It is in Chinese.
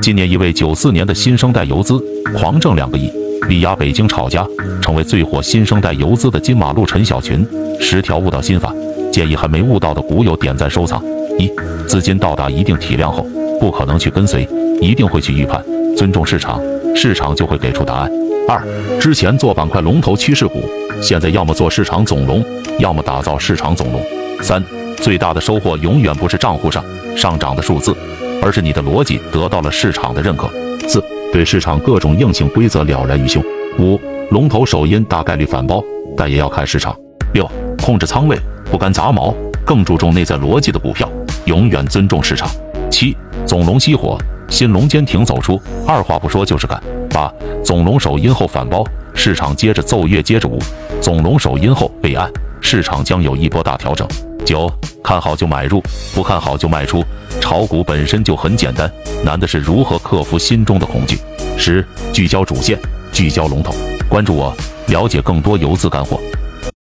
今年一位九四年的新生代游资狂挣两个亿，力压北京炒家，成为最火新生代游资的金马路陈小群。十条悟道心法，建议还没悟道的股友点赞收藏。一、资金到达一定体量后，不可能去跟随，一定会去预判，尊重市场，市场就会给出答案。二、之前做板块龙头趋势股，现在要么做市场总龙，要么打造市场总龙。三、最大的收获永远不是账户上上涨的数字，而是你的逻辑得到了市场的认可。四、对市场各种硬性规则了然于胸。五、龙头首阴大概率反包，但也要看市场。六、控制仓位，不干杂毛，更注重内在逻辑的股票，永远尊重市场。七、总龙熄火，新龙坚挺走出，二话不说就是干。八、总龙首阴后反包，市场接着奏乐接着舞；总龙首阴后备案，市场将有一波大调整。九、看好就买入，不看好就卖出。炒股本身就很简单，难的是如何克服心中的恐惧。十、聚焦主线，聚焦龙头，关注我，了解更多游资干货。